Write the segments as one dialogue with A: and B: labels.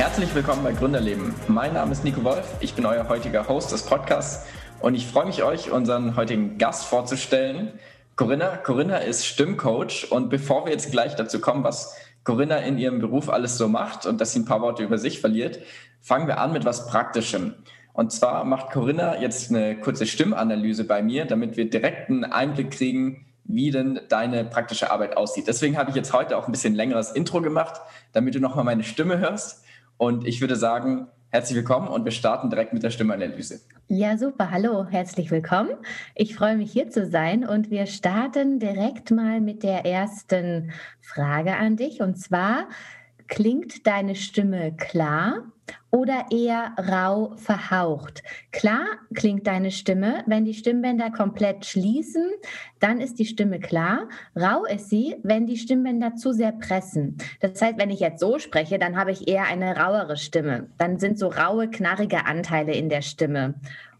A: Herzlich willkommen bei Gründerleben. Mein Name ist Nico Wolf, ich bin euer heutiger Host des Podcasts und ich freue mich, euch unseren heutigen Gast vorzustellen. Corinna. Corinna ist Stimmcoach und bevor wir jetzt gleich dazu kommen, was Corinna in ihrem Beruf alles so macht und dass sie ein paar Worte über sich verliert, fangen wir an mit was Praktischem. Und zwar macht Corinna jetzt eine kurze Stimmanalyse bei mir, damit wir direkt einen Einblick kriegen, wie denn deine praktische Arbeit aussieht. Deswegen habe ich jetzt heute auch ein bisschen längeres Intro gemacht, damit du nochmal meine Stimme hörst. Und ich würde sagen, herzlich willkommen und wir starten direkt mit der Stimmanalyse.
B: Ja, super. Hallo, herzlich willkommen. Ich freue mich hier zu sein und wir starten direkt mal mit der ersten Frage an dich. Und zwar, klingt deine Stimme klar oder eher rau verhaucht. Klar klingt deine Stimme, wenn die Stimmbänder komplett schließen, dann ist die Stimme klar. Rau ist sie, wenn die Stimmbänder zu sehr pressen. Das heißt, wenn ich jetzt so spreche, dann habe ich eher eine rauere Stimme. Dann sind so raue, knarrige Anteile in der Stimme.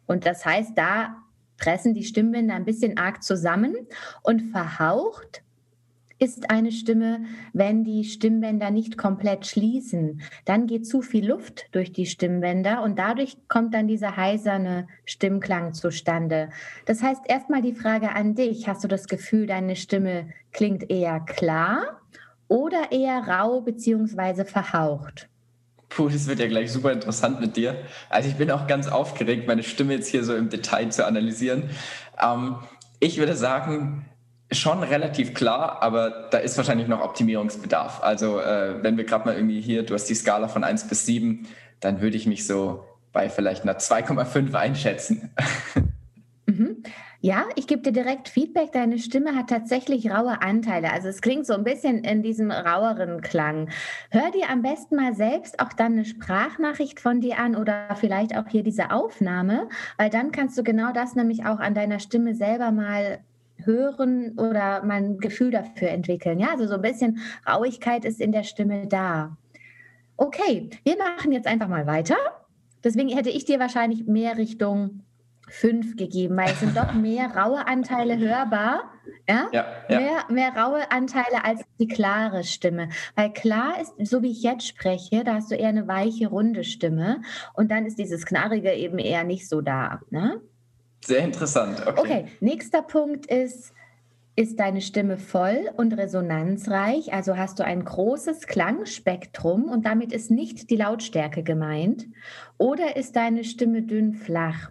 B: Und das heißt, da pressen die Stimmbänder ein bisschen arg zusammen und verhaucht ist eine Stimme, wenn die Stimmbänder nicht komplett schließen. Dann geht zu viel Luft durch die Stimmbänder und dadurch kommt dann dieser heiserne Stimmklang zustande. Das heißt, erstmal die Frage an dich. Hast du das Gefühl, deine Stimme klingt eher klar oder eher rau bzw. verhaucht?
A: Puh, das wird ja gleich super interessant mit dir. Also ich bin auch ganz aufgeregt, meine Stimme jetzt hier so im Detail zu analysieren. Ähm, ich würde sagen, schon relativ klar, aber da ist wahrscheinlich noch Optimierungsbedarf. Also äh, wenn wir gerade mal irgendwie hier, du hast die Skala von 1 bis 7, dann würde ich mich so bei vielleicht einer 2,5 einschätzen.
B: Mhm. Ja, ich gebe dir direkt Feedback. Deine Stimme hat tatsächlich raue Anteile. Also es klingt so ein bisschen in diesem raueren Klang. Hör dir am besten mal selbst auch dann eine Sprachnachricht von dir an oder vielleicht auch hier diese Aufnahme, weil dann kannst du genau das nämlich auch an deiner Stimme selber mal hören oder mal ein Gefühl dafür entwickeln. Ja, also so ein bisschen Rauigkeit ist in der Stimme da. Okay, wir machen jetzt einfach mal weiter. Deswegen hätte ich dir wahrscheinlich mehr Richtung 5 gegeben, weil es sind doch mehr raue Anteile hörbar. Ja? ja, ja. Mehr, mehr raue Anteile als die klare Stimme. Weil klar ist, so wie ich jetzt spreche, da hast du eher eine weiche, runde Stimme und dann ist dieses Knarrige eben eher nicht so da. Ne?
A: Sehr interessant.
B: Okay. okay, nächster Punkt ist, ist deine Stimme voll und resonanzreich? Also hast du ein großes Klangspektrum und damit ist nicht die Lautstärke gemeint? Oder ist deine Stimme dünn flach?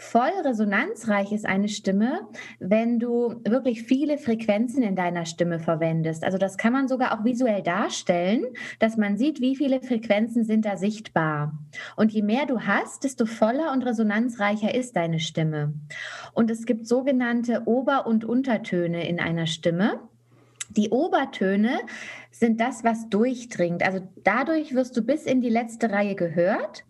B: Voll resonanzreich ist eine Stimme, wenn du wirklich viele Frequenzen in deiner Stimme verwendest. Also das kann man sogar auch visuell darstellen, dass man sieht, wie viele Frequenzen sind da sichtbar. Und je mehr du hast, desto voller und resonanzreicher ist deine Stimme. Und es gibt sogenannte Ober- und Untertöne in einer Stimme. Die Obertöne sind das, was durchdringt. Also dadurch wirst du bis in die letzte Reihe gehört.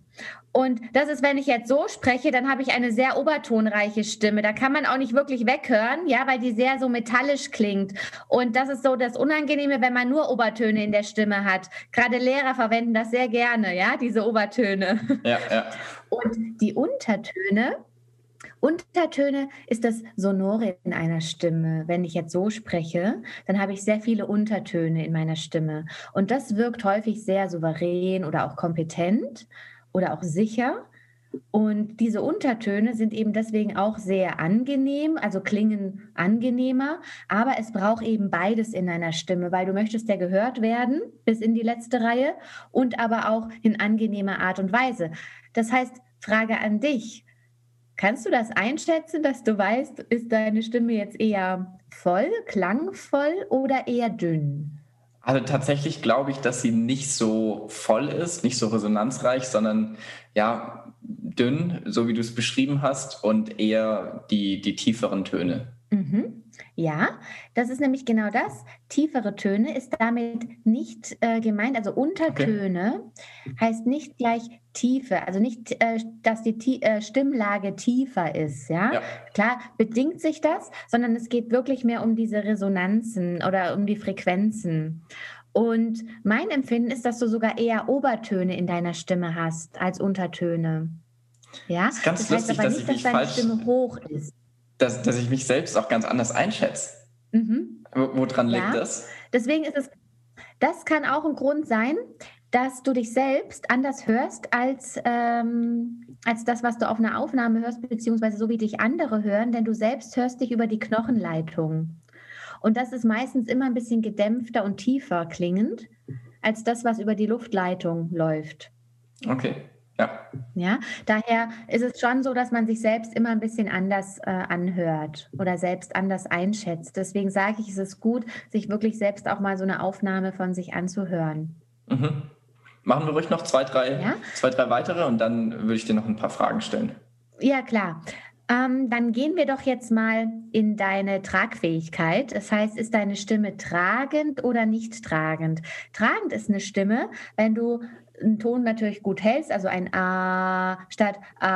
B: Und das ist, wenn ich jetzt so spreche, dann habe ich eine sehr obertonreiche Stimme. Da kann man auch nicht wirklich weghören, ja, weil die sehr so metallisch klingt. Und das ist so das Unangenehme, wenn man nur Obertöne in der Stimme hat. Gerade Lehrer verwenden das sehr gerne, ja, diese Obertöne. Ja, ja. Und die Untertöne, Untertöne ist das Sonore in einer Stimme. Wenn ich jetzt so spreche, dann habe ich sehr viele Untertöne in meiner Stimme. Und das wirkt häufig sehr souverän oder auch kompetent oder auch sicher. Und diese Untertöne sind eben deswegen auch sehr angenehm, also klingen angenehmer, aber es braucht eben beides in einer Stimme, weil du möchtest ja gehört werden bis in die letzte Reihe und aber auch in angenehmer Art und Weise. Das heißt, Frage an dich, kannst du das einschätzen, dass du weißt, ist deine Stimme jetzt eher voll, klangvoll oder eher dünn?
A: Also tatsächlich glaube ich, dass sie nicht so voll ist, nicht so resonanzreich, sondern ja dünn, so wie du es beschrieben hast, und eher die, die tieferen Töne.
B: Mhm. Ja, das ist nämlich genau das. Tiefere Töne ist damit nicht äh, gemeint, also Untertöne okay. heißt nicht gleich Tiefe, also nicht, äh, dass die äh, Stimmlage tiefer ist, ja? ja? Klar, bedingt sich das, sondern es geht wirklich mehr um diese Resonanzen oder um die Frequenzen. Und mein Empfinden ist, dass du sogar eher Obertöne in deiner Stimme hast als Untertöne. Ja,
A: das ist ganz das heißt lustig, aber nicht, dass, dass deine Stimme hoch ist dass, dass ich mich selbst auch ganz anders einschätze. Mhm. Woran liegt ja. das?
B: Deswegen ist es, das kann auch ein Grund sein. dass du dich selbst anders hörst als, ähm, als das, was du auf einer Aufnahme hörst, beziehungsweise so wie dich andere hören, denn du selbst hörst dich über die Knochenleitung. Und das ist meistens immer ein bisschen gedämpfter und tiefer klingend als das, was über die Luftleitung läuft.
A: Okay. Ja.
B: Ja, daher ist es schon so, dass man sich selbst immer ein bisschen anders äh, anhört oder selbst anders einschätzt. Deswegen sage ich, es ist gut, sich wirklich selbst auch mal so eine Aufnahme von sich anzuhören.
A: Mhm. Machen wir ruhig noch zwei, drei, ja? zwei, drei weitere und dann würde ich dir noch ein paar Fragen stellen.
B: Ja, klar. Ähm, dann gehen wir doch jetzt mal in deine Tragfähigkeit. Das heißt, ist deine Stimme tragend oder nicht tragend? Tragend ist eine Stimme, wenn du einen Ton natürlich gut hältst, also ein A statt A,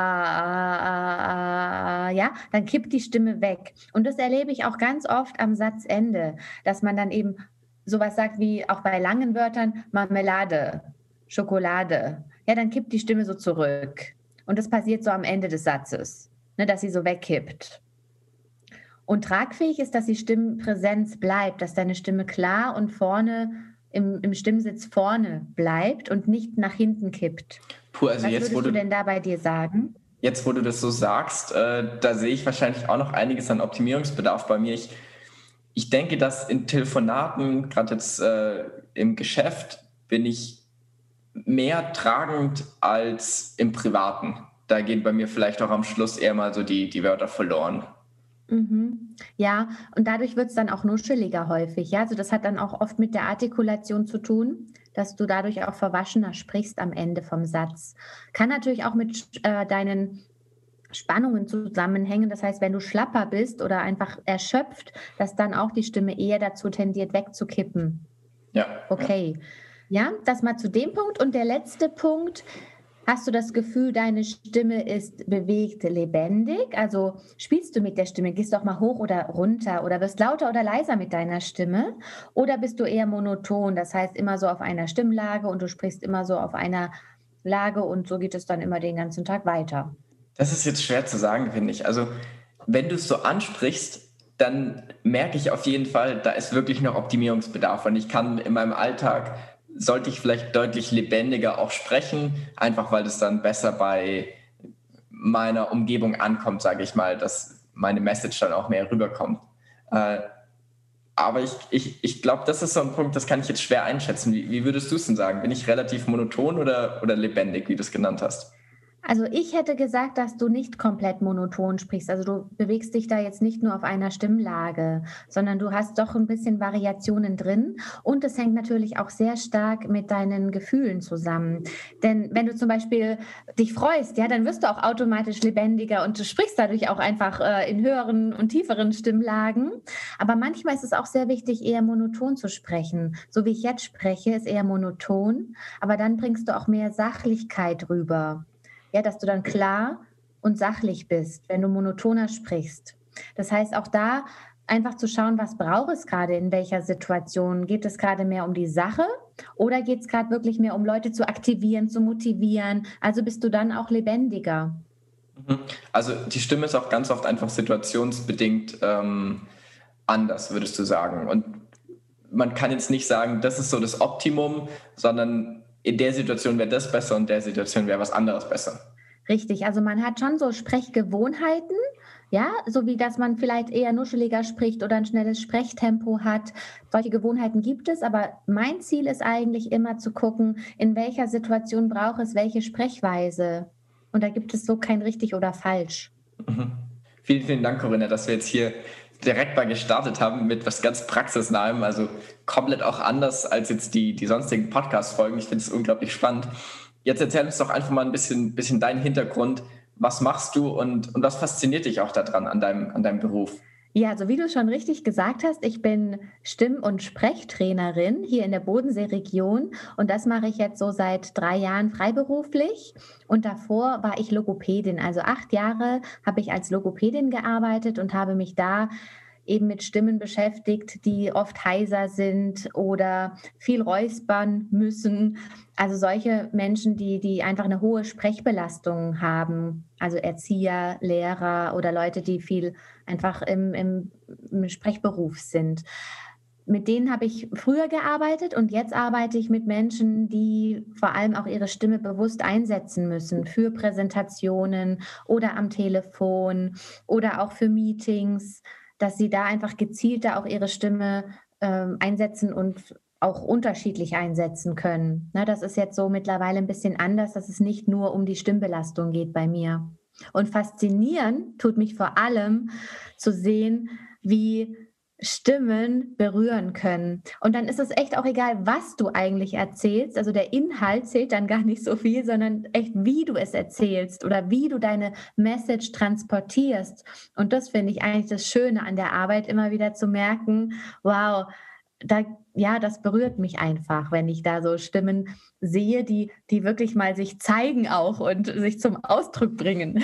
B: A, ja, dann kippt die Stimme weg. Und das erlebe ich auch ganz oft am Satzende, dass man dann eben sowas sagt wie auch bei langen Wörtern Marmelade, Schokolade. Ja, dann kippt die Stimme so zurück. Und das passiert so am Ende des Satzes, ne, dass sie so wegkippt. Und tragfähig ist, dass die Stimmpräsenz bleibt, dass deine Stimme klar und vorne im, im Stimmsitz vorne bleibt und nicht nach hinten kippt. Puh, also Was würdest du denn da bei dir sagen?
A: Jetzt, wo du das so sagst, äh, da sehe ich wahrscheinlich auch noch einiges an Optimierungsbedarf bei mir. Ich, ich denke, dass in Telefonaten, gerade jetzt äh, im Geschäft, bin ich mehr tragend als im Privaten. Da gehen bei mir vielleicht auch am Schluss eher mal so die, die Wörter verloren.
B: Mhm. Ja, und dadurch wird es dann auch nuscheliger häufig. Ja, also das hat dann auch oft mit der Artikulation zu tun, dass du dadurch auch verwaschener sprichst am Ende vom Satz. Kann natürlich auch mit äh, deinen Spannungen zusammenhängen. Das heißt, wenn du schlapper bist oder einfach erschöpft, dass dann auch die Stimme eher dazu tendiert, wegzukippen.
A: Ja.
B: Okay. Ja, das mal zu dem Punkt. Und der letzte Punkt Hast du das Gefühl, deine Stimme ist bewegt, lebendig? Also spielst du mit der Stimme? Gehst du auch mal hoch oder runter oder wirst lauter oder leiser mit deiner Stimme? Oder bist du eher monoton, das heißt immer so auf einer Stimmlage und du sprichst immer so auf einer Lage und so geht es dann immer den ganzen Tag weiter?
A: Das ist jetzt schwer zu sagen, finde ich. Also wenn du es so ansprichst, dann merke ich auf jeden Fall, da ist wirklich noch Optimierungsbedarf und ich kann in meinem Alltag sollte ich vielleicht deutlich lebendiger auch sprechen, einfach weil es dann besser bei meiner Umgebung ankommt, sage ich mal, dass meine Message dann auch mehr rüberkommt. Äh, aber ich, ich, ich glaube, das ist so ein Punkt, das kann ich jetzt schwer einschätzen. Wie, wie würdest du es denn sagen? Bin ich relativ monoton oder, oder lebendig, wie du es genannt hast?
B: Also ich hätte gesagt, dass du nicht komplett monoton sprichst. Also du bewegst dich da jetzt nicht nur auf einer Stimmlage, sondern du hast doch ein bisschen Variationen drin. Und es hängt natürlich auch sehr stark mit deinen Gefühlen zusammen. Denn wenn du zum Beispiel dich freust, ja, dann wirst du auch automatisch lebendiger und du sprichst dadurch auch einfach äh, in höheren und tieferen Stimmlagen. Aber manchmal ist es auch sehr wichtig, eher monoton zu sprechen. So wie ich jetzt spreche, ist eher monoton. Aber dann bringst du auch mehr Sachlichkeit rüber. Ja, dass du dann klar und sachlich bist, wenn du monotoner sprichst. Das heißt, auch da einfach zu schauen, was braucht es gerade in welcher Situation? Geht es gerade mehr um die Sache oder geht es gerade wirklich mehr um Leute zu aktivieren, zu motivieren? Also bist du dann auch lebendiger.
A: Mhm. Also die Stimme ist auch ganz oft einfach situationsbedingt ähm, anders, würdest du sagen. Und man kann jetzt nicht sagen, das ist so das Optimum, sondern in der Situation wäre das besser und in der Situation wäre was anderes besser.
B: Richtig, also man hat schon so Sprechgewohnheiten, ja, so wie dass man vielleicht eher nuscheliger spricht oder ein schnelles Sprechtempo hat. Solche Gewohnheiten gibt es, aber mein Ziel ist eigentlich immer zu gucken, in welcher Situation braucht es welche Sprechweise. Und da gibt es so kein richtig oder falsch.
A: Mhm. Vielen, vielen Dank, Corinna, dass wir jetzt hier direkt mal gestartet haben mit was ganz praxisnahem, also komplett auch anders als jetzt die, die sonstigen Podcast-Folgen. Ich finde es unglaublich spannend. Jetzt erzähl uns doch einfach mal ein bisschen, bisschen deinen Hintergrund. Was machst du und, und was fasziniert dich auch daran an deinem, an deinem Beruf?
B: Ja, also wie du schon richtig gesagt hast, ich bin Stimm- und Sprechtrainerin hier in der Bodenseeregion und das mache ich jetzt so seit drei Jahren freiberuflich. Und davor war ich Logopädin. Also acht Jahre habe ich als Logopädin gearbeitet und habe mich da eben mit Stimmen beschäftigt, die oft heiser sind oder viel räuspern müssen. Also solche Menschen, die, die einfach eine hohe Sprechbelastung haben, also Erzieher, Lehrer oder Leute, die viel einfach im, im, im Sprechberuf sind. mit denen habe ich früher gearbeitet und jetzt arbeite ich mit Menschen, die vor allem auch ihre Stimme bewusst einsetzen müssen für Präsentationen oder am Telefon oder auch für Meetings, dass sie da einfach gezielter auch ihre Stimme äh, einsetzen und auch unterschiedlich einsetzen können. Na, das ist jetzt so mittlerweile ein bisschen anders, dass es nicht nur um die Stimmbelastung geht bei mir. Und faszinieren tut mich vor allem zu sehen, wie Stimmen berühren können. Und dann ist es echt auch egal, was du eigentlich erzählst. Also der Inhalt zählt dann gar nicht so viel, sondern echt, wie du es erzählst oder wie du deine Message transportierst. Und das finde ich eigentlich das Schöne an der Arbeit, immer wieder zu merken, wow, da, ja, das berührt mich einfach, wenn ich da so Stimmen sehe, die, die wirklich mal sich zeigen auch und sich zum Ausdruck bringen.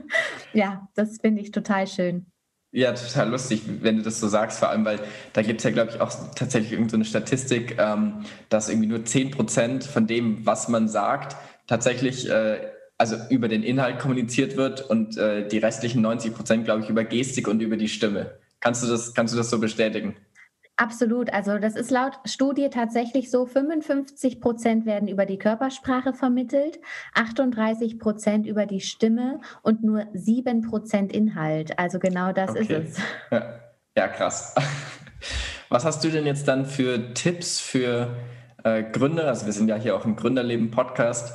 B: ja, das finde ich total schön.
A: Ja, total lustig, wenn du das so sagst, vor allem, weil da gibt es ja, glaube ich, auch tatsächlich irgendeine so Statistik, ähm, dass irgendwie nur 10 Prozent von dem, was man sagt, tatsächlich äh, also über den Inhalt kommuniziert wird und äh, die restlichen 90 Prozent, glaube ich, über Gestik und über die Stimme. Kannst du das, kannst du das so bestätigen?
B: Absolut. Also das ist laut Studie tatsächlich so, 55 Prozent werden über die Körpersprache vermittelt, 38 Prozent über die Stimme und nur 7 Prozent Inhalt. Also genau das okay. ist es.
A: Ja. ja, krass. Was hast du denn jetzt dann für Tipps für äh, Gründer? Also wir sind ja hier auch im Gründerleben-Podcast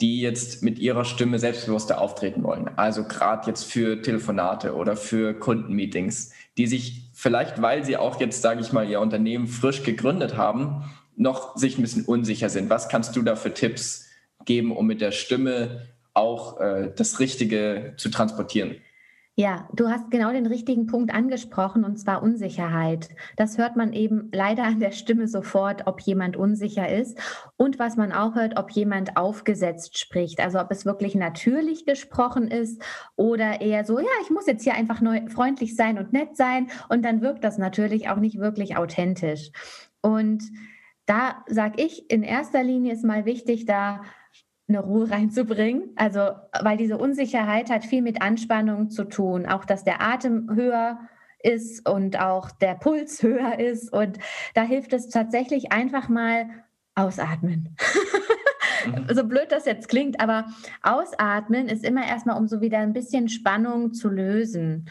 A: die jetzt mit ihrer Stimme selbstbewusster auftreten wollen. Also gerade jetzt für Telefonate oder für Kundenmeetings, die sich vielleicht, weil sie auch jetzt, sage ich mal, ihr Unternehmen frisch gegründet haben, noch sich ein bisschen unsicher sind. Was kannst du da für Tipps geben, um mit der Stimme auch äh, das Richtige zu transportieren?
B: Ja, du hast genau den richtigen Punkt angesprochen, und zwar Unsicherheit. Das hört man eben leider an der Stimme sofort, ob jemand unsicher ist. Und was man auch hört, ob jemand aufgesetzt spricht. Also ob es wirklich natürlich gesprochen ist oder eher so, ja, ich muss jetzt hier einfach neu, freundlich sein und nett sein. Und dann wirkt das natürlich auch nicht wirklich authentisch. Und da sage ich, in erster Linie ist mal wichtig, da eine Ruhe reinzubringen. Also, weil diese Unsicherheit hat viel mit Anspannung zu tun. Auch, dass der Atem höher ist und auch der Puls höher ist. Und da hilft es tatsächlich einfach mal ausatmen. Mhm. so blöd das jetzt klingt, aber ausatmen ist immer erstmal, um so wieder ein bisschen Spannung zu lösen.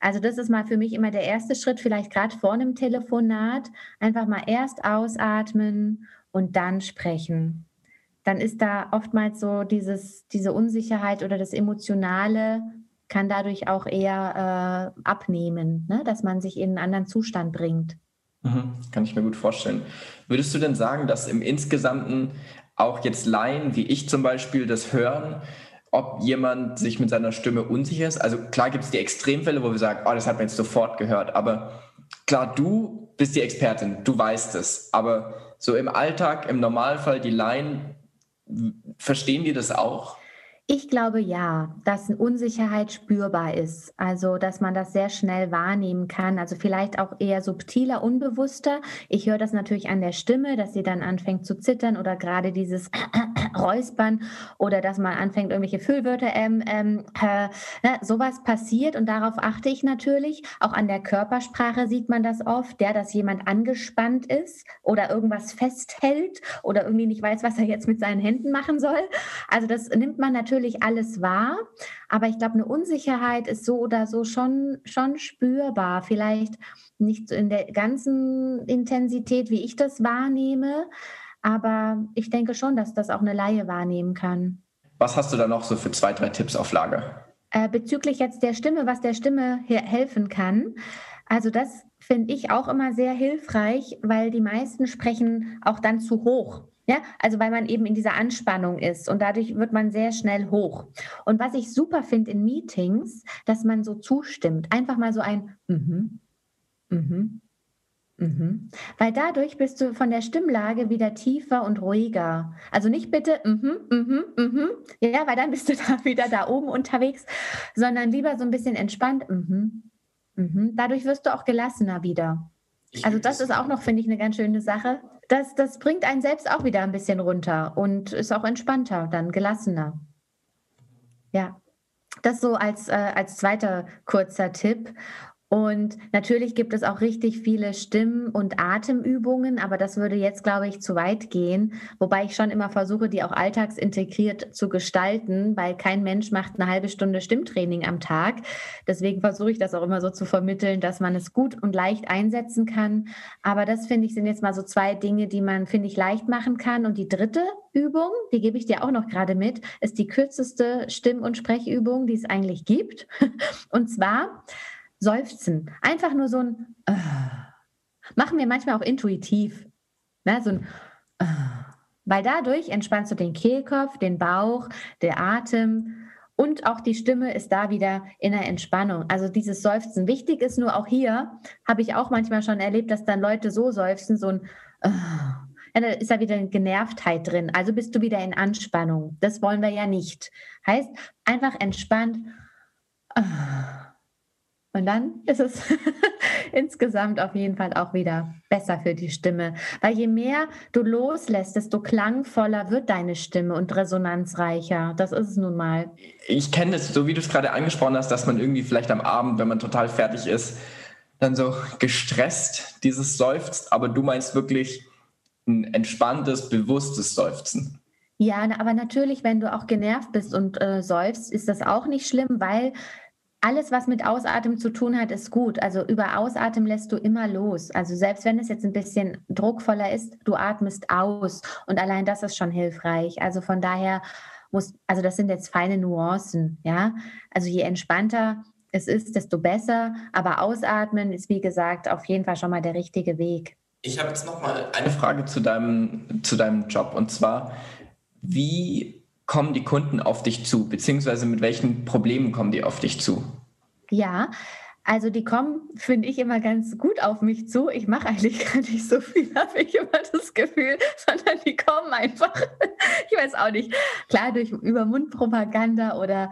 B: Also das ist mal für mich immer der erste Schritt, vielleicht gerade vor einem Telefonat, einfach mal erst ausatmen und dann sprechen dann ist da oftmals so dieses, diese Unsicherheit oder das Emotionale kann dadurch auch eher äh, abnehmen, ne? dass man sich in einen anderen Zustand bringt.
A: Mhm, kann ich mir gut vorstellen. Würdest du denn sagen, dass im Insgesamten auch jetzt Laien, wie ich zum Beispiel, das hören, ob jemand sich mit seiner Stimme unsicher ist? Also klar gibt es die Extremfälle, wo wir sagen, oh, das hat man jetzt sofort gehört, aber klar, du bist die Expertin, du weißt es, aber so im Alltag, im Normalfall, die Laien, Verstehen die das auch?
B: Ich glaube ja, dass Unsicherheit spürbar ist. Also, dass man das sehr schnell wahrnehmen kann. Also vielleicht auch eher subtiler, unbewusster. Ich höre das natürlich an der Stimme, dass sie dann anfängt zu zittern oder gerade dieses Räuspern oder dass man anfängt, irgendwelche Füllwörter, ähm, ähm, äh, ne, sowas passiert und darauf achte ich natürlich. Auch an der Körpersprache sieht man das oft, der, dass jemand angespannt ist oder irgendwas festhält oder irgendwie nicht weiß, was er jetzt mit seinen Händen machen soll. Also das nimmt man natürlich alles wahr, aber ich glaube, eine Unsicherheit ist so oder so schon, schon spürbar. Vielleicht nicht in der ganzen Intensität, wie ich das wahrnehme, aber ich denke schon, dass das auch eine Laie wahrnehmen kann.
A: Was hast du da noch so für zwei, drei Tipps auf Lager?
B: Äh, bezüglich jetzt der Stimme, was der Stimme helfen kann. Also das finde ich auch immer sehr hilfreich, weil die meisten sprechen auch dann zu hoch. Ja, also weil man eben in dieser Anspannung ist und dadurch wird man sehr schnell hoch. Und was ich super finde in Meetings, dass man so zustimmt. Einfach mal so ein mhm, mhm, Mhm. Weil dadurch bist du von der Stimmlage wieder tiefer und ruhiger. Also nicht bitte, mhm, mhm, mhm, ja, weil dann bist du da wieder da oben unterwegs, sondern lieber so ein bisschen entspannt. Mhm, mhm. Dadurch wirst du auch gelassener wieder. Also das ist auch noch, finde ich, eine ganz schöne Sache. Das, das bringt einen selbst auch wieder ein bisschen runter und ist auch entspannter, dann gelassener. Ja, das so als, äh, als zweiter kurzer Tipp. Und natürlich gibt es auch richtig viele Stimm- und Atemübungen, aber das würde jetzt, glaube ich, zu weit gehen. Wobei ich schon immer versuche, die auch alltagsintegriert zu gestalten, weil kein Mensch macht eine halbe Stunde Stimmtraining am Tag. Deswegen versuche ich das auch immer so zu vermitteln, dass man es gut und leicht einsetzen kann. Aber das finde ich sind jetzt mal so zwei Dinge, die man, finde ich, leicht machen kann. Und die dritte Übung, die gebe ich dir auch noch gerade mit, ist die kürzeste Stimm- und Sprechübung, die es eigentlich gibt. Und zwar Seufzen. Einfach nur so ein äh. Machen wir manchmal auch intuitiv. Ne? So ein äh. Weil dadurch entspannst du den Kehlkopf, den Bauch, der Atem und auch die Stimme ist da wieder in der Entspannung. Also dieses Seufzen. Wichtig ist nur auch hier, habe ich auch manchmal schon erlebt, dass dann Leute so seufzen, so ein äh. ja, da ist da wieder eine Genervtheit drin. Also bist du wieder in Anspannung. Das wollen wir ja nicht. Heißt, einfach entspannt. Äh. Und dann ist es insgesamt auf jeden Fall auch wieder besser für die Stimme. Weil je mehr du loslässt, desto klangvoller wird deine Stimme und resonanzreicher. Das ist es nun mal.
A: Ich kenne es, so wie du es gerade angesprochen hast, dass man irgendwie vielleicht am Abend, wenn man total fertig ist, dann so gestresst dieses seufzt. Aber du meinst wirklich ein entspanntes, bewusstes Seufzen.
B: Ja, aber natürlich, wenn du auch genervt bist und äh, seufzt, ist das auch nicht schlimm, weil alles, was mit Ausatmen zu tun hat, ist gut. Also über Ausatmen lässt du immer los. Also selbst wenn es jetzt ein bisschen druckvoller ist, du atmest aus. Und allein das ist schon hilfreich. Also von daher muss, also das sind jetzt feine Nuancen, ja. Also je entspannter es ist, desto besser. Aber Ausatmen ist, wie gesagt, auf jeden Fall schon mal der richtige Weg.
A: Ich habe jetzt noch mal eine Frage zu deinem, zu deinem Job. Und zwar, wie kommen die Kunden auf dich zu, beziehungsweise mit welchen Problemen kommen die auf dich zu?
B: Ja, also die kommen, finde ich, immer ganz gut auf mich zu. Ich mache eigentlich gar nicht so viel, habe ich immer das Gefühl, sondern die kommen einfach, ich weiß auch nicht, klar durch über Mundpropaganda oder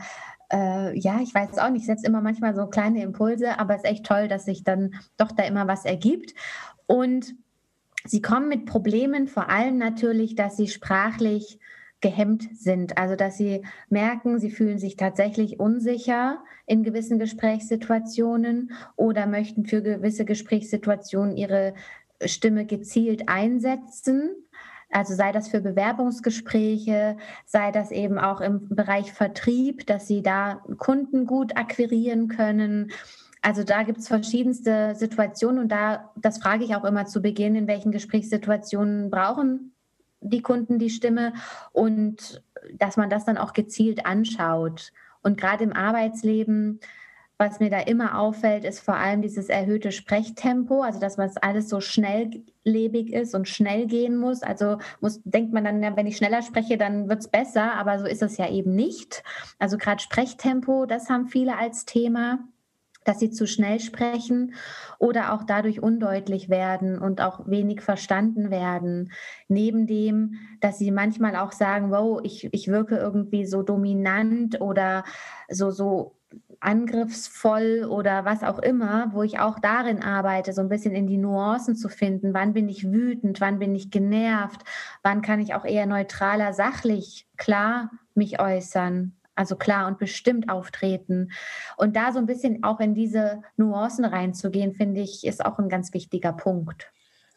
B: äh, ja, ich weiß auch nicht, ich setze immer manchmal so kleine Impulse, aber es ist echt toll, dass sich dann doch da immer was ergibt. Und sie kommen mit Problemen, vor allem natürlich, dass sie sprachlich gehemmt sind. Also dass sie merken, sie fühlen sich tatsächlich unsicher in gewissen Gesprächssituationen oder möchten für gewisse Gesprächssituationen ihre Stimme gezielt einsetzen. Also sei das für Bewerbungsgespräche, sei das eben auch im Bereich Vertrieb, dass sie da Kunden gut akquirieren können. Also da gibt es verschiedenste Situationen und da, das frage ich auch immer zu Beginn, in welchen Gesprächssituationen brauchen die Kunden die Stimme und dass man das dann auch gezielt anschaut. Und gerade im Arbeitsleben, was mir da immer auffällt, ist vor allem dieses erhöhte Sprechtempo, also dass man alles so schnelllebig ist und schnell gehen muss. Also muss, denkt man dann, wenn ich schneller spreche, dann wird es besser, aber so ist es ja eben nicht. Also gerade Sprechtempo, das haben viele als Thema dass sie zu schnell sprechen oder auch dadurch undeutlich werden und auch wenig verstanden werden. Neben dem, dass sie manchmal auch sagen, wow, ich, ich wirke irgendwie so dominant oder so, so angriffsvoll oder was auch immer, wo ich auch darin arbeite, so ein bisschen in die Nuancen zu finden. Wann bin ich wütend? Wann bin ich genervt? Wann kann ich auch eher neutraler, sachlich, klar mich äußern? Also klar und bestimmt auftreten. Und da so ein bisschen auch in diese Nuancen reinzugehen, finde ich, ist auch ein ganz wichtiger Punkt.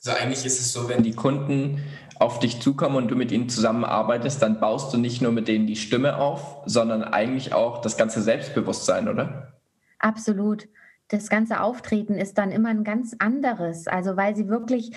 A: Also eigentlich ist es so, wenn die Kunden auf dich zukommen und du mit ihnen zusammenarbeitest, dann baust du nicht nur mit denen die Stimme auf, sondern eigentlich auch das ganze Selbstbewusstsein, oder?
B: Absolut. Das ganze Auftreten ist dann immer ein ganz anderes. Also weil sie wirklich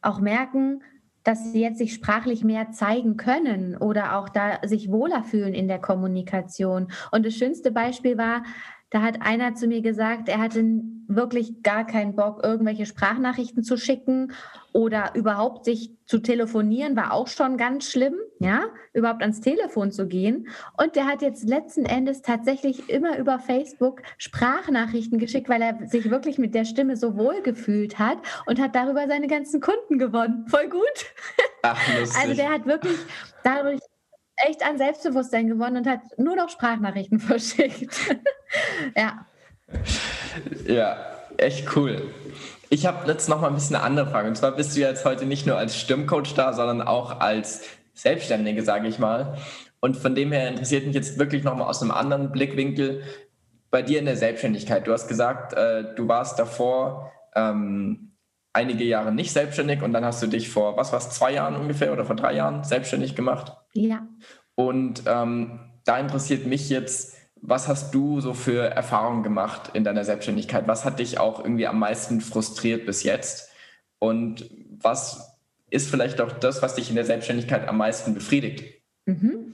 B: auch merken, dass sie jetzt sich sprachlich mehr zeigen können oder auch da sich wohler fühlen in der Kommunikation. Und das schönste Beispiel war, da hat einer zu mir gesagt, er hatte wirklich gar keinen Bock, irgendwelche Sprachnachrichten zu schicken oder überhaupt sich zu telefonieren, war auch schon ganz schlimm, ja, überhaupt ans Telefon zu gehen. Und der hat jetzt letzten Endes tatsächlich immer über Facebook Sprachnachrichten geschickt, weil er sich wirklich mit der Stimme so wohl gefühlt hat und hat darüber seine ganzen Kunden gewonnen. Voll gut. Ach, also der hat wirklich dadurch echt an Selbstbewusstsein gewonnen und hat nur noch Sprachnachrichten verschickt. ja.
A: Ja, echt cool. Ich habe jetzt noch mal ein bisschen eine andere Frage. Und zwar bist du jetzt heute nicht nur als Stimmcoach da, sondern auch als Selbstständige, sage ich mal. Und von dem her interessiert mich jetzt wirklich noch mal aus einem anderen Blickwinkel, bei dir in der Selbstständigkeit. Du hast gesagt, äh, du warst davor ähm, einige Jahre nicht selbstständig und dann hast du dich vor, was war es, zwei Jahren ungefähr oder vor drei Jahren selbstständig gemacht.
B: Ja.
A: Und ähm, da interessiert mich jetzt, was hast du so für Erfahrungen gemacht in deiner Selbstständigkeit? Was hat dich auch irgendwie am meisten frustriert bis jetzt? Und was ist vielleicht auch das, was dich in der Selbstständigkeit am meisten befriedigt?
B: Mhm.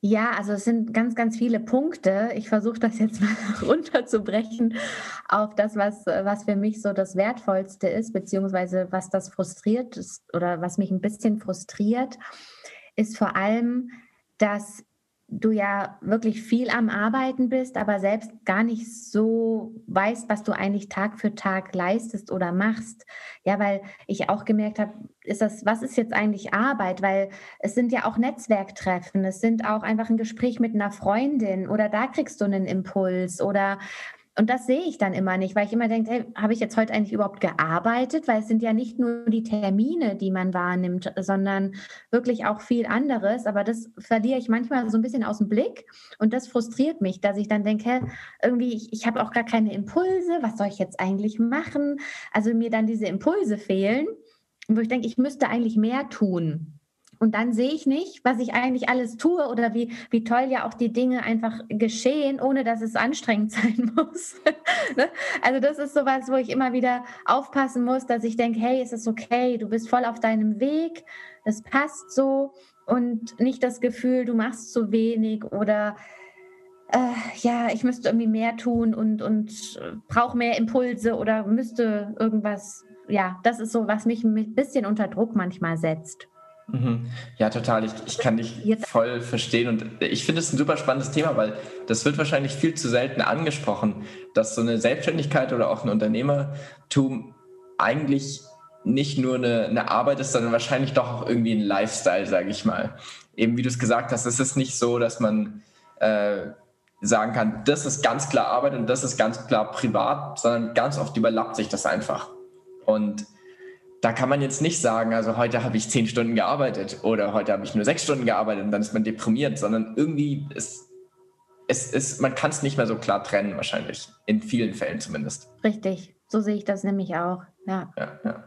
B: Ja, also es sind ganz, ganz viele Punkte. Ich versuche das jetzt mal runterzubrechen auf das, was, was für mich so das Wertvollste ist, beziehungsweise was das frustriert ist oder was mich ein bisschen frustriert, ist vor allem, dass du ja wirklich viel am Arbeiten bist, aber selbst gar nicht so weißt, was du eigentlich Tag für Tag leistest oder machst. Ja, weil ich auch gemerkt habe, ist das, was ist jetzt eigentlich Arbeit? Weil es sind ja auch Netzwerktreffen, es sind auch einfach ein Gespräch mit einer Freundin oder da kriegst du einen Impuls oder und das sehe ich dann immer nicht, weil ich immer denke, hey, habe ich jetzt heute eigentlich überhaupt gearbeitet? Weil es sind ja nicht nur die Termine, die man wahrnimmt, sondern wirklich auch viel anderes. Aber das verliere ich manchmal so ein bisschen aus dem Blick. Und das frustriert mich, dass ich dann denke, hey, irgendwie, ich, ich habe auch gar keine Impulse. Was soll ich jetzt eigentlich machen? Also mir dann diese Impulse fehlen, wo ich denke, ich müsste eigentlich mehr tun. Und dann sehe ich nicht, was ich eigentlich alles tue oder wie, wie toll ja auch die Dinge einfach geschehen, ohne dass es anstrengend sein muss. Ne? also das ist sowas, wo ich immer wieder aufpassen muss, dass ich denke, hey, es ist okay, du bist voll auf deinem Weg, es passt so und nicht das Gefühl, du machst zu wenig oder äh, ja, ich müsste irgendwie mehr tun und, und brauche mehr Impulse oder müsste irgendwas, ja, das ist so, was mich ein bisschen unter Druck manchmal setzt.
A: Mhm. Ja, total. Ich, ich kann dich voll verstehen und ich finde es ein super spannendes Thema, weil das wird wahrscheinlich viel zu selten angesprochen, dass so eine Selbstständigkeit oder auch ein Unternehmertum eigentlich nicht nur eine, eine Arbeit ist, sondern wahrscheinlich doch auch irgendwie ein Lifestyle, sage ich mal. Eben wie du es gesagt hast, es ist nicht so, dass man äh, sagen kann, das ist ganz klar Arbeit und das ist ganz klar privat, sondern ganz oft überlappt sich das einfach. Und da kann man jetzt nicht sagen, also heute habe ich zehn Stunden gearbeitet oder heute habe ich nur sechs Stunden gearbeitet und dann ist man deprimiert, sondern irgendwie ist es ist, man kann es nicht mehr so klar trennen, wahrscheinlich. In vielen Fällen zumindest.
B: Richtig, so sehe ich das nämlich auch. Ja.
A: ja, ja.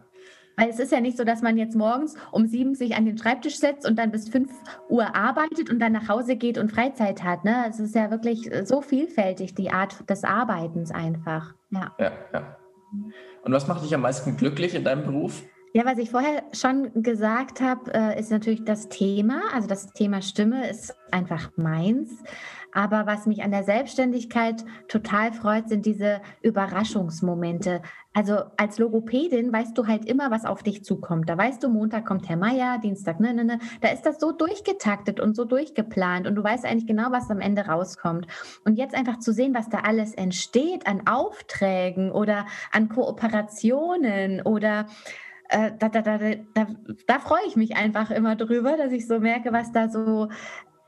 B: Weil es ist ja nicht so, dass man jetzt morgens um sieben sich an den Schreibtisch setzt und dann bis fünf Uhr arbeitet und dann nach Hause geht und Freizeit hat. Ne? Es ist ja wirklich so vielfältig, die Art des Arbeitens einfach. Ja.
A: ja, ja. Und was macht dich am meisten glücklich in deinem Beruf?
B: Ja, was ich vorher schon gesagt habe, äh, ist natürlich das Thema. Also das Thema Stimme ist einfach meins. Aber was mich an der Selbstständigkeit total freut, sind diese Überraschungsmomente. Also als Logopädin weißt du halt immer, was auf dich zukommt. Da weißt du, Montag kommt Herr Meier, Dienstag, ne, ne, ne. Da ist das so durchgetaktet und so durchgeplant und du weißt eigentlich genau, was am Ende rauskommt. Und jetzt einfach zu sehen, was da alles entsteht an Aufträgen oder an Kooperationen oder äh, da, da, da, da, da freue ich mich einfach immer drüber, dass ich so merke, was da so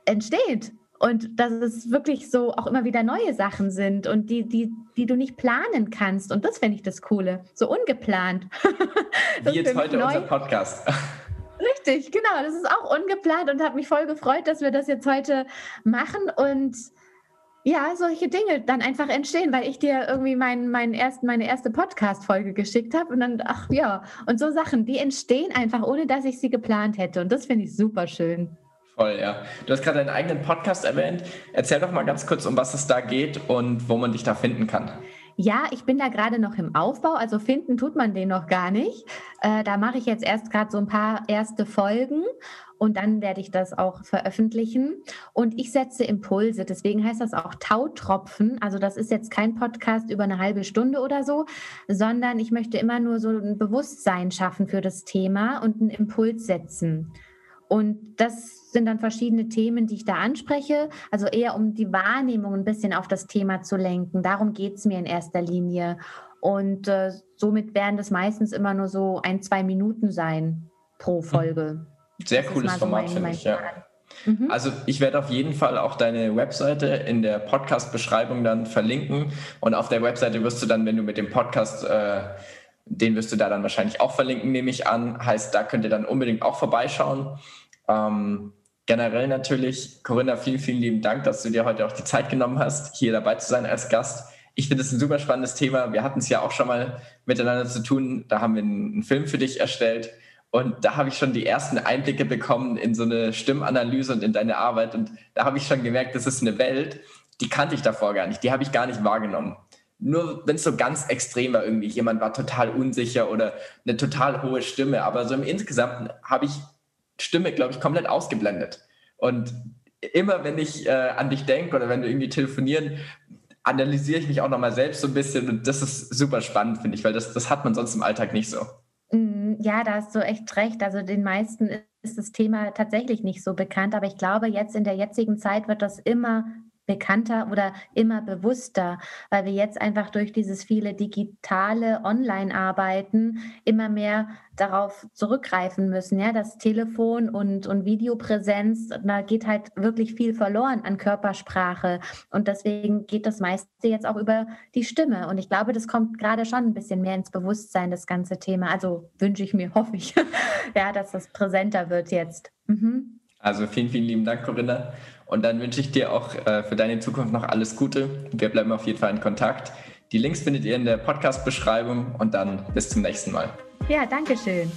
B: entsteht und dass es wirklich so auch immer wieder neue Sachen sind und die, die, die du nicht planen kannst. Und das finde ich das Coole. So ungeplant.
A: Wie jetzt heute neu. unser Podcast.
B: Richtig, genau. Das ist auch ungeplant und hat mich voll gefreut, dass wir das jetzt heute machen und ja, solche Dinge dann einfach entstehen, weil ich dir irgendwie mein, mein erst, meine erste Podcast-Folge geschickt habe und dann, ach ja, und so Sachen, die entstehen einfach, ohne dass ich sie geplant hätte. Und das finde ich super schön.
A: Voll, ja. Du hast gerade deinen eigenen Podcast erwähnt. Erzähl doch mal ganz kurz, um was es da geht und wo man dich da finden kann.
B: Ja, ich bin da gerade noch im Aufbau, also finden tut man den noch gar nicht. Äh, da mache ich jetzt erst gerade so ein paar erste Folgen und dann werde ich das auch veröffentlichen. Und ich setze Impulse, deswegen heißt das auch Tautropfen. Also das ist jetzt kein Podcast über eine halbe Stunde oder so, sondern ich möchte immer nur so ein Bewusstsein schaffen für das Thema und einen Impuls setzen. Und das sind dann verschiedene Themen, die ich da anspreche. Also eher um die Wahrnehmung ein bisschen auf das Thema zu lenken. Darum geht es mir in erster Linie. Und äh, somit werden das meistens immer nur so ein, zwei Minuten sein pro hm. Folge.
A: Sehr das cooles Format, so finde ich, ja. Mhm. Also ich werde auf jeden Fall auch deine Webseite in der Podcast-Beschreibung dann verlinken. Und auf der Webseite wirst du dann, wenn du mit dem Podcast äh, den wirst du da dann wahrscheinlich auch verlinken, nehme ich an. Heißt, da könnt ihr dann unbedingt auch vorbeischauen. Ähm, Generell natürlich, Corinna, vielen, vielen lieben Dank, dass du dir heute auch die Zeit genommen hast, hier dabei zu sein als Gast. Ich finde es ein super spannendes Thema. Wir hatten es ja auch schon mal miteinander zu tun. Da haben wir einen Film für dich erstellt. Und da habe ich schon die ersten Einblicke bekommen in so eine Stimmanalyse und in deine Arbeit. Und da habe ich schon gemerkt, das ist eine Welt, die kannte ich davor gar nicht. Die habe ich gar nicht wahrgenommen. Nur wenn es so ganz extrem war, irgendwie jemand war total unsicher oder eine total hohe Stimme. Aber so im Insgesamt habe ich Stimme, glaube ich, komplett ausgeblendet. Und immer wenn ich äh, an dich denke oder wenn wir irgendwie telefonieren, analysiere ich mich auch nochmal selbst so ein bisschen und das ist super spannend, finde ich, weil das, das hat man sonst im Alltag nicht so.
B: Mm, ja, da hast du echt recht. Also den meisten ist das Thema tatsächlich nicht so bekannt, aber ich glaube, jetzt in der jetzigen Zeit wird das immer bekannter oder immer bewusster, weil wir jetzt einfach durch dieses viele digitale Online-Arbeiten immer mehr darauf zurückgreifen müssen. Ja, das Telefon und, und Videopräsenz, da geht halt wirklich viel verloren an Körpersprache. Und deswegen geht das meiste jetzt auch über die Stimme. Und ich glaube, das kommt gerade schon ein bisschen mehr ins Bewusstsein, das ganze Thema. Also wünsche ich mir, hoffe ich, ja, dass das präsenter wird jetzt. Mhm.
A: Also vielen, vielen lieben Dank, Corinna. Und dann wünsche ich dir auch äh, für deine Zukunft noch alles Gute. Wir bleiben auf jeden Fall in Kontakt. Die Links findet ihr in der Podcast-Beschreibung und dann bis zum nächsten Mal.
B: Ja, danke schön.